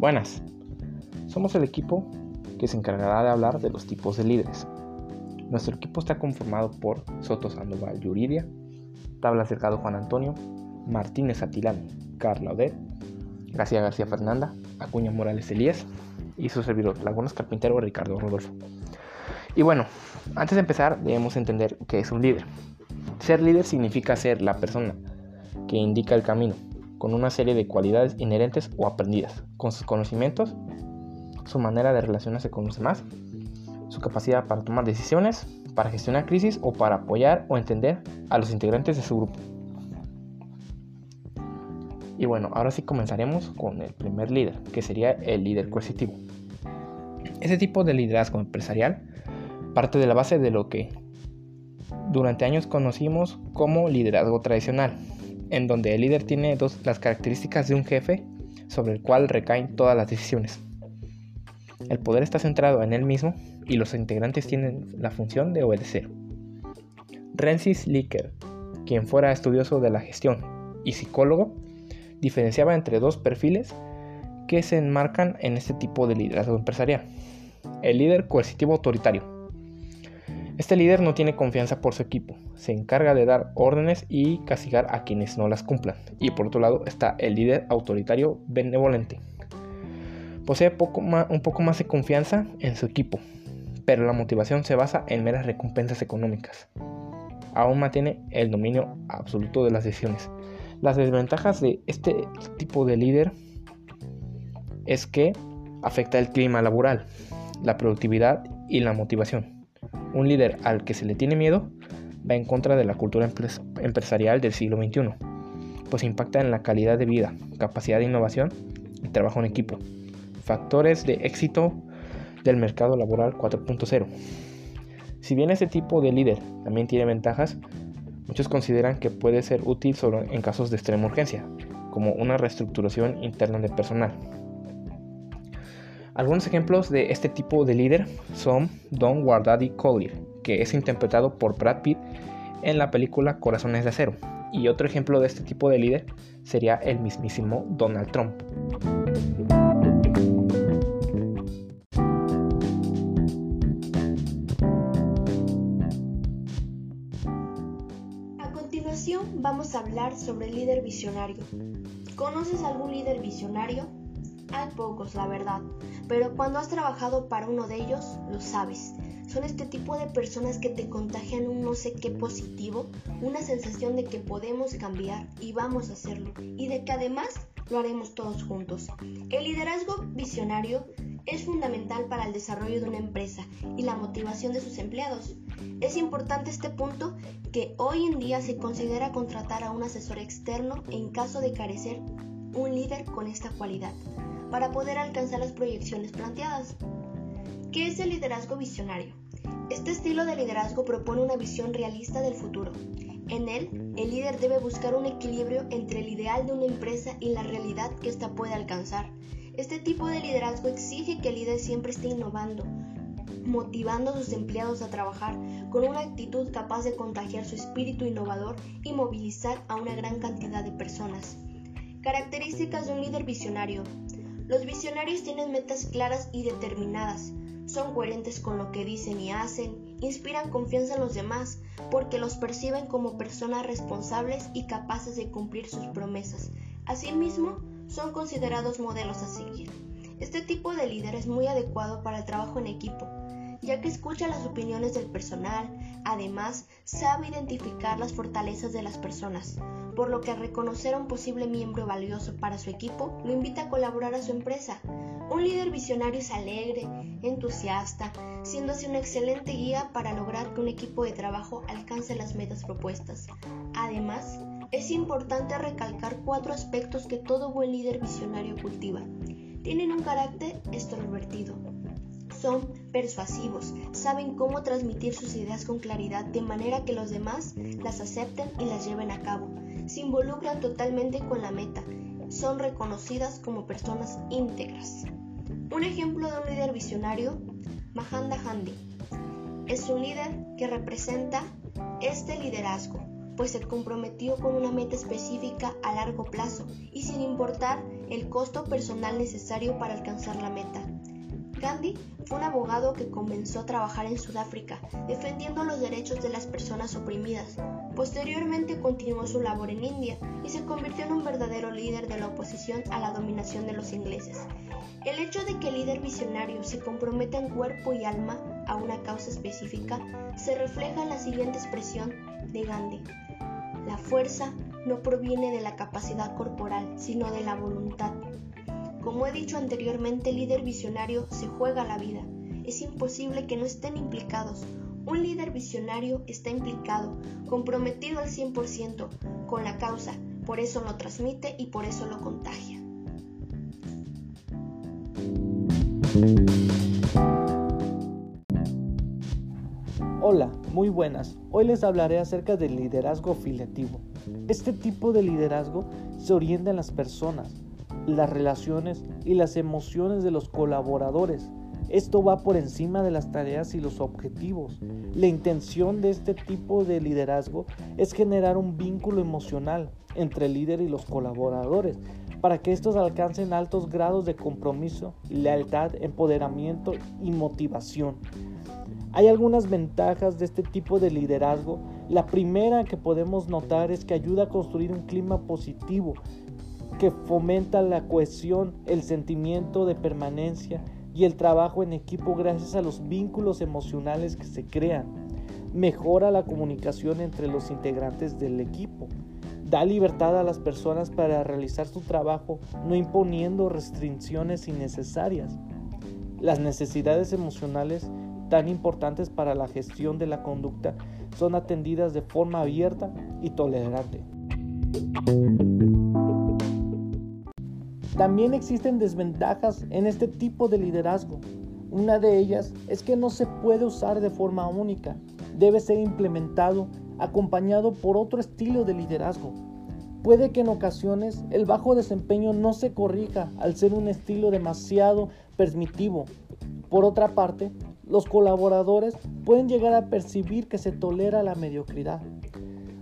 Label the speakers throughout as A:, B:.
A: Buenas, somos el equipo que se encargará de hablar de los tipos de líderes. Nuestro equipo está conformado por Soto Sandoval Yuridia, Tabla Cercado Juan Antonio, Martínez Atilán, Carla Odette, García García Fernanda, Acuña Morales Elías y su servidor Lagunas Carpintero Ricardo Rodolfo. Y bueno, antes de empezar debemos entender qué es un líder. Ser líder significa ser la persona que indica el camino, con una serie de cualidades inherentes o aprendidas, con sus conocimientos, su manera de relacionarse con los demás, su capacidad para tomar decisiones, para gestionar crisis o para apoyar o entender a los integrantes de su grupo. Y bueno, ahora sí comenzaremos con el primer líder, que sería el líder coercitivo. Ese tipo de liderazgo empresarial parte de la base de lo que durante años conocimos como liderazgo tradicional, en donde el líder tiene dos, las características de un jefe sobre el cual recaen todas las decisiones. El poder está centrado en él mismo y los integrantes tienen la función de obedecer. Rensis Licker, quien fuera estudioso de la gestión y psicólogo, diferenciaba entre dos perfiles que se enmarcan en este tipo de liderazgo empresarial. El líder coercitivo autoritario, este líder no tiene confianza por su equipo, se encarga de dar órdenes y castigar a quienes no las cumplan. Y por otro lado está el líder autoritario benevolente. Posee un poco más de confianza en su equipo, pero la motivación se basa en meras recompensas económicas. Aún mantiene el dominio absoluto de las decisiones. Las desventajas de este tipo de líder es que afecta el clima laboral, la productividad y la motivación. Un líder al que se le tiene miedo va en contra de la cultura empresarial del siglo XXI, pues impacta en la calidad de vida, capacidad de innovación y trabajo en equipo. Factores de éxito del mercado laboral 4.0. Si bien este tipo de líder también tiene ventajas, muchos consideran que puede ser útil solo en casos de extrema urgencia, como una reestructuración interna de personal. Algunos ejemplos de este tipo de líder son Don Guardadi Collier, que es interpretado por Brad Pitt en la película Corazones de Acero. Y otro ejemplo de este tipo de líder sería el mismísimo Donald Trump.
B: A continuación vamos a hablar sobre el líder visionario. ¿Conoces algún líder visionario? Hay pocos, la verdad, pero cuando has trabajado para uno de ellos, lo sabes. Son este tipo de personas que te contagian un no sé qué positivo, una sensación de que podemos cambiar y vamos a hacerlo, y de que además lo haremos todos juntos. El liderazgo visionario es fundamental para el desarrollo de una empresa y la motivación de sus empleados. Es importante este punto que hoy en día se considera contratar a un asesor externo en caso de carecer un líder con esta cualidad para poder alcanzar las proyecciones planteadas. ¿Qué es el liderazgo visionario? Este estilo de liderazgo propone una visión realista del futuro. En él, el líder debe buscar un equilibrio entre el ideal de una empresa y la realidad que ésta puede alcanzar. Este tipo de liderazgo exige que el líder siempre esté innovando, motivando a sus empleados a trabajar con una actitud capaz de contagiar su espíritu innovador y movilizar a una gran cantidad de personas. Características de un líder visionario. Los visionarios tienen metas claras y determinadas, son coherentes con lo que dicen y hacen, inspiran confianza en los demás porque los perciben como personas responsables y capaces de cumplir sus promesas. Asimismo, son considerados modelos a seguir. Este tipo de líder es muy adecuado para el trabajo en equipo, ya que escucha las opiniones del personal, además sabe identificar las fortalezas de las personas, por lo que al reconocer a un posible miembro valioso para su equipo, lo invita a colaborar a su empresa. Un líder visionario es alegre, entusiasta, siendo así una excelente guía para lograr que un equipo de trabajo alcance las metas propuestas. Además, es importante recalcar cuatro aspectos que todo buen líder visionario cultiva. Tienen un carácter extrovertido, son persuasivos, saben cómo transmitir sus ideas con claridad de manera que los demás las acepten y las lleven a cabo. Se involucran totalmente con la meta, son reconocidas como personas íntegras. Un ejemplo de un líder visionario, Mahatma Gandhi, es un líder que representa este liderazgo pues se comprometió con una meta específica a largo plazo y sin importar el costo personal necesario para alcanzar la meta. Gandhi fue un abogado que comenzó a trabajar en Sudáfrica, defendiendo los derechos de las personas oprimidas. Posteriormente continuó su labor en India y se convirtió en un verdadero líder de la oposición a la dominación de los ingleses. El hecho de que el líder visionario se comprometa en cuerpo y alma a una causa específica se refleja en la siguiente expresión de Gandhi. La fuerza no proviene de la capacidad corporal, sino de la voluntad. Como he dicho anteriormente, el líder visionario se juega la vida. Es imposible que no estén implicados. Un líder visionario está implicado, comprometido al 100% con la causa, por eso lo transmite y por eso lo contagia.
C: Hola, muy buenas. Hoy les hablaré acerca del liderazgo afiliativo. Este tipo de liderazgo se orienta en las personas, las relaciones y las emociones de los colaboradores. Esto va por encima de las tareas y los objetivos. La intención de este tipo de liderazgo es generar un vínculo emocional entre el líder y los colaboradores para que estos alcancen altos grados de compromiso, lealtad, empoderamiento y motivación. Hay algunas ventajas de este tipo de liderazgo. La primera que podemos notar es que ayuda a construir un clima positivo que fomenta la cohesión, el sentimiento de permanencia y el trabajo en equipo gracias a los vínculos emocionales que se crean. Mejora la comunicación entre los integrantes del equipo. Da libertad a las personas para realizar su trabajo, no imponiendo restricciones innecesarias. Las necesidades emocionales tan importantes para la gestión de la conducta son atendidas de forma abierta y tolerante. También existen desventajas en este tipo de liderazgo. Una de ellas es que no se puede usar de forma única. Debe ser implementado acompañado por otro estilo de liderazgo. Puede que en ocasiones el bajo desempeño no se corrija al ser un estilo demasiado permitivo. Por otra parte, los colaboradores pueden llegar a percibir que se tolera la mediocridad.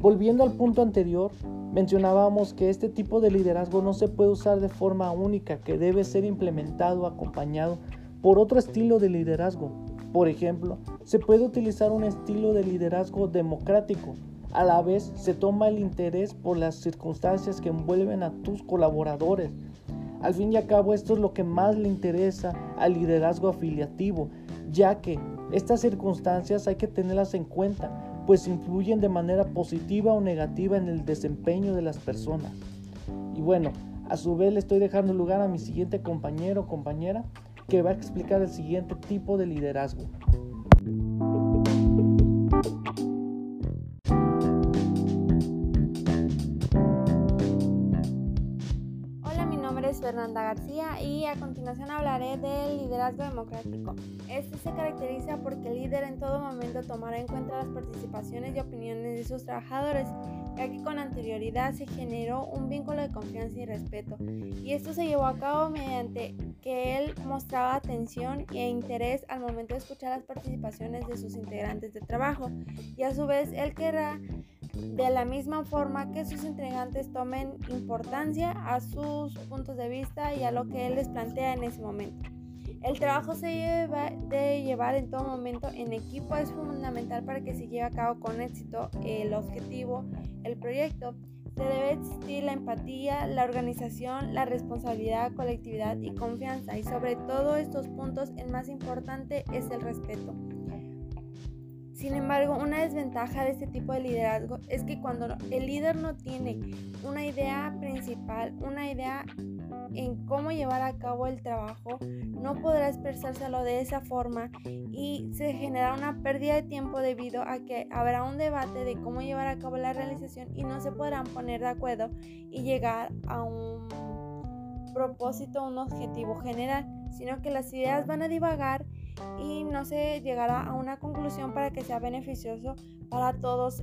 C: Volviendo al punto anterior, mencionábamos que este tipo de liderazgo no se puede usar de forma única, que debe ser implementado acompañado por otro estilo de liderazgo. Por ejemplo, se puede utilizar un estilo de liderazgo democrático. A la vez se toma el interés por las circunstancias que envuelven a tus colaboradores. Al fin y al cabo esto es lo que más le interesa al liderazgo afiliativo, ya que estas circunstancias hay que tenerlas en cuenta pues influyen de manera positiva o negativa en el desempeño de las personas. Y bueno, a su vez le estoy dejando lugar a mi siguiente compañero o compañera que va a explicar el siguiente tipo de liderazgo.
D: Fernanda García y a continuación hablaré del liderazgo democrático. Este se caracteriza porque el líder en todo momento tomará en cuenta las participaciones y opiniones de sus trabajadores, ya que con anterioridad se generó un vínculo de confianza y respeto. Y esto se llevó a cabo mediante que él mostraba atención e interés al momento de escuchar las participaciones de sus integrantes de trabajo y a su vez él querrá de la misma forma que sus integrantes tomen importancia a sus puntos de vista y a lo que él les plantea en ese momento. El trabajo se debe de llevar en todo momento en equipo, es fundamental para que se lleve a cabo con éxito el objetivo, el proyecto. Se debe existir la empatía, la organización, la responsabilidad, colectividad y confianza. Y sobre todos estos puntos, el más importante es el respeto. Sin embargo, una desventaja de este tipo de liderazgo es que cuando el líder no tiene una idea principal, una idea en cómo llevar a cabo el trabajo, no podrá expresárselo de esa forma y se generará una pérdida de tiempo debido a que habrá un debate de cómo llevar a cabo la realización y no se podrán poner de acuerdo y llegar a un propósito, un objetivo general, sino que las ideas van a divagar y no se llegará a una conclusión para que sea beneficioso para todos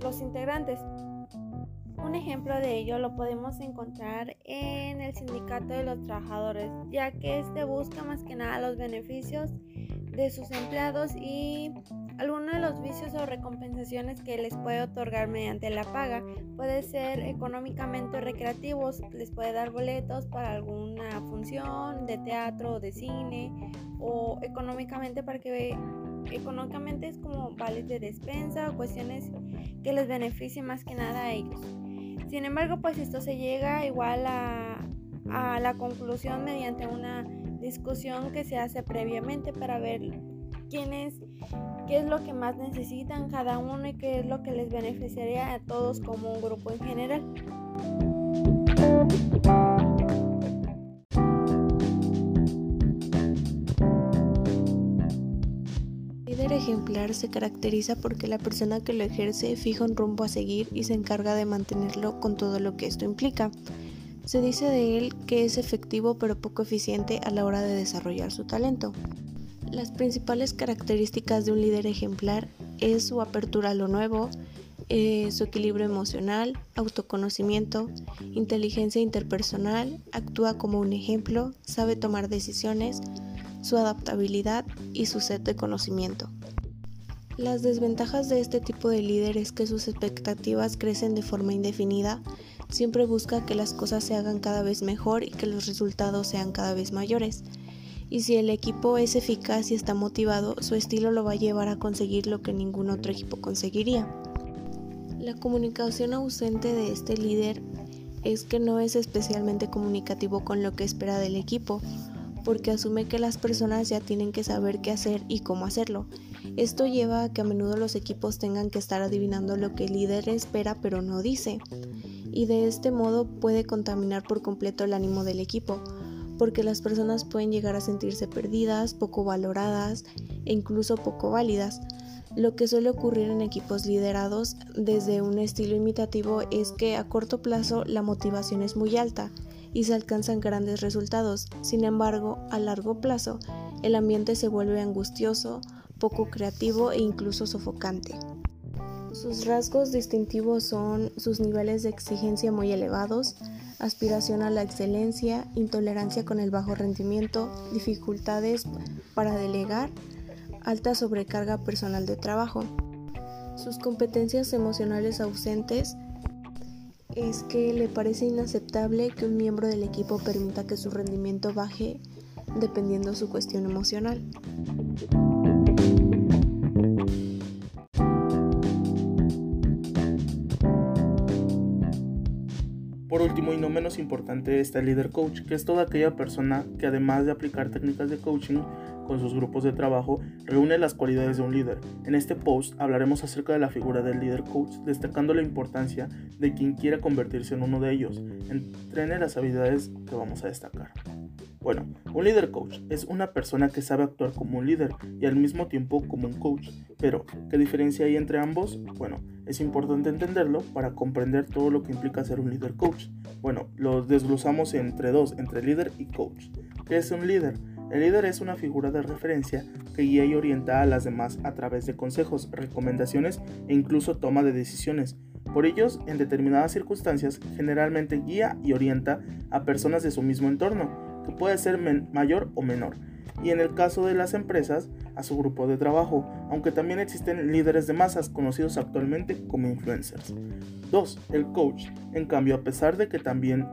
D: los integrantes. Un ejemplo de ello lo podemos encontrar en el sindicato de los trabajadores, ya que este busca más que nada los beneficios de sus empleados y algunos de los vicios o recompensaciones que les puede otorgar mediante la paga puede ser económicamente recreativos, les puede dar boletos para alguna función de teatro o de cine o económicamente para que económicamente es como vales de despensa o cuestiones que les beneficien más que nada a ellos. Sin embargo, pues esto se llega igual a, a la conclusión mediante una discusión que se hace previamente para ver quién es, qué es lo que más necesitan cada uno y qué es lo que les beneficiaría a todos como un grupo en general.
E: Ejemplar se caracteriza porque la persona que lo ejerce fija un rumbo a seguir y se encarga de mantenerlo con todo lo que esto implica. Se dice de él que es efectivo pero poco eficiente a la hora de desarrollar su talento. Las principales características de un líder ejemplar es su apertura a lo nuevo, eh, su equilibrio emocional, autoconocimiento, inteligencia interpersonal, actúa como un ejemplo, sabe tomar decisiones, su adaptabilidad y su set de conocimiento. Las desventajas de este tipo de líder es que sus expectativas crecen de forma indefinida, siempre busca que las cosas se hagan cada vez mejor y que los resultados sean cada vez mayores. Y si el equipo es eficaz y está motivado, su estilo lo va a llevar a conseguir lo que ningún otro equipo conseguiría. La comunicación ausente de este líder es que no es especialmente comunicativo con lo que espera del equipo, porque asume que las personas ya tienen que saber qué hacer y cómo hacerlo. Esto lleva a que a menudo los equipos tengan que estar adivinando lo que el líder espera pero no dice, y de este modo puede contaminar por completo el ánimo del equipo, porque las personas pueden llegar a sentirse perdidas, poco valoradas e incluso poco válidas. Lo que suele ocurrir en equipos liderados desde un estilo imitativo es que a corto plazo la motivación es muy alta y se alcanzan grandes resultados. Sin embargo, a largo plazo, el ambiente se vuelve angustioso, poco creativo e incluso sofocante. Sus rasgos distintivos son sus niveles de exigencia muy elevados, aspiración a la excelencia, intolerancia con el bajo rendimiento, dificultades para delegar, alta sobrecarga personal de trabajo. Sus competencias emocionales ausentes es que le parece inaceptable que un miembro del equipo permita que su rendimiento baje dependiendo su cuestión emocional.
F: Último y no menos importante está el líder coach, que es toda aquella persona que además de aplicar técnicas de coaching con sus grupos de trabajo, reúne las cualidades de un líder. En este post hablaremos acerca de la figura del líder coach, destacando la importancia de quien quiera convertirse en uno de ellos. Entrene las habilidades que vamos a destacar. Bueno, un líder coach es una persona que sabe actuar como un líder y al mismo tiempo como un coach. Pero, ¿qué diferencia hay entre ambos? Bueno, es importante entenderlo para comprender todo lo que implica ser un líder coach. Bueno, lo desglosamos entre dos, entre líder y coach. ¿Qué es un líder? El líder es una figura de referencia que guía y orienta a las demás a través de consejos, recomendaciones e incluso toma de decisiones. Por ellos, en determinadas circunstancias, generalmente guía y orienta a personas de su mismo entorno, que puede ser mayor o menor, y en el caso de las empresas, a su grupo de trabajo, aunque también existen líderes de masas conocidos actualmente como influencers. 2. El coach, en cambio, a pesar de que también,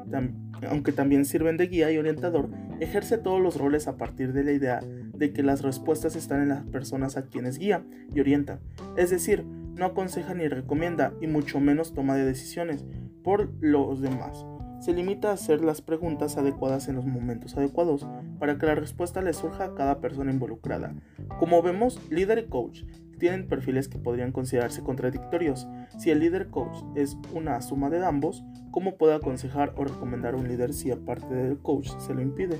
F: aunque también sirven de guía y orientador, ejerce todos los roles a partir de la idea de que las respuestas están en las personas a quienes guía y orienta, es decir, no aconseja ni recomienda y mucho menos toma de decisiones por los demás se limita a hacer las preguntas adecuadas en los momentos adecuados para que la respuesta le surja a cada persona involucrada. Como vemos, líder y coach tienen perfiles que podrían considerarse contradictorios. Si el líder coach es una suma de ambos, ¿cómo puede aconsejar o recomendar un líder si aparte del coach se lo impide?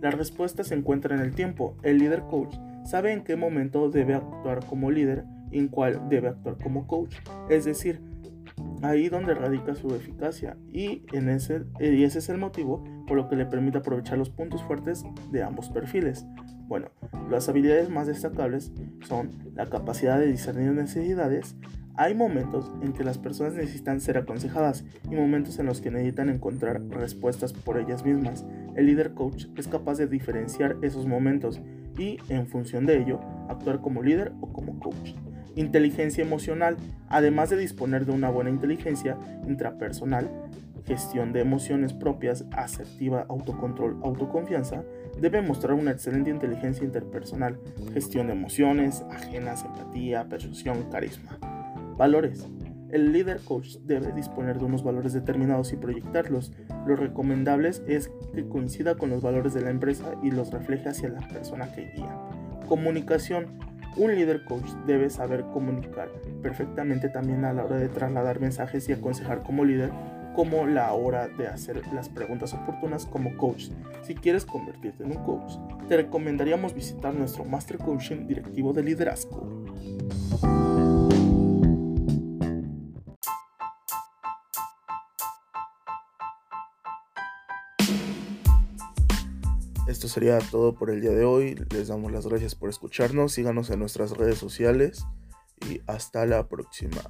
F: La respuesta se encuentra en el tiempo. El líder coach sabe en qué momento debe actuar como líder y en cuál debe actuar como coach. Es decir, ahí donde radica su eficacia y, ese, y ese es el motivo por lo que le permite aprovechar los puntos fuertes de ambos perfiles. Bueno, las habilidades más destacables son la capacidad de discernir necesidades. Hay momentos en que las personas necesitan ser aconsejadas y momentos en los que necesitan encontrar respuestas por ellas mismas. El líder coach es capaz de diferenciar esos momentos y, en función de ello, actuar como líder o como coach. Inteligencia emocional, además de disponer de una buena inteligencia intrapersonal, gestión de emociones propias, asertiva, autocontrol, autoconfianza, debe mostrar una excelente inteligencia interpersonal, gestión de emociones, ajenas, empatía, persuasión, carisma. Valores. El líder coach debe disponer de unos valores determinados y proyectarlos. Lo recomendable es que coincida con los valores de la empresa y los refleje hacia la persona que guía. Comunicación. Un líder coach debe saber comunicar perfectamente también a la hora de trasladar mensajes y aconsejar como líder como la hora de hacer las preguntas oportunas como coach. Si quieres convertirte en un coach, te recomendaríamos visitar nuestro Master Coaching Directivo de Liderazgo. Esto sería todo por el día de hoy. Les damos las gracias por escucharnos. Síganos en nuestras redes sociales y hasta la próxima.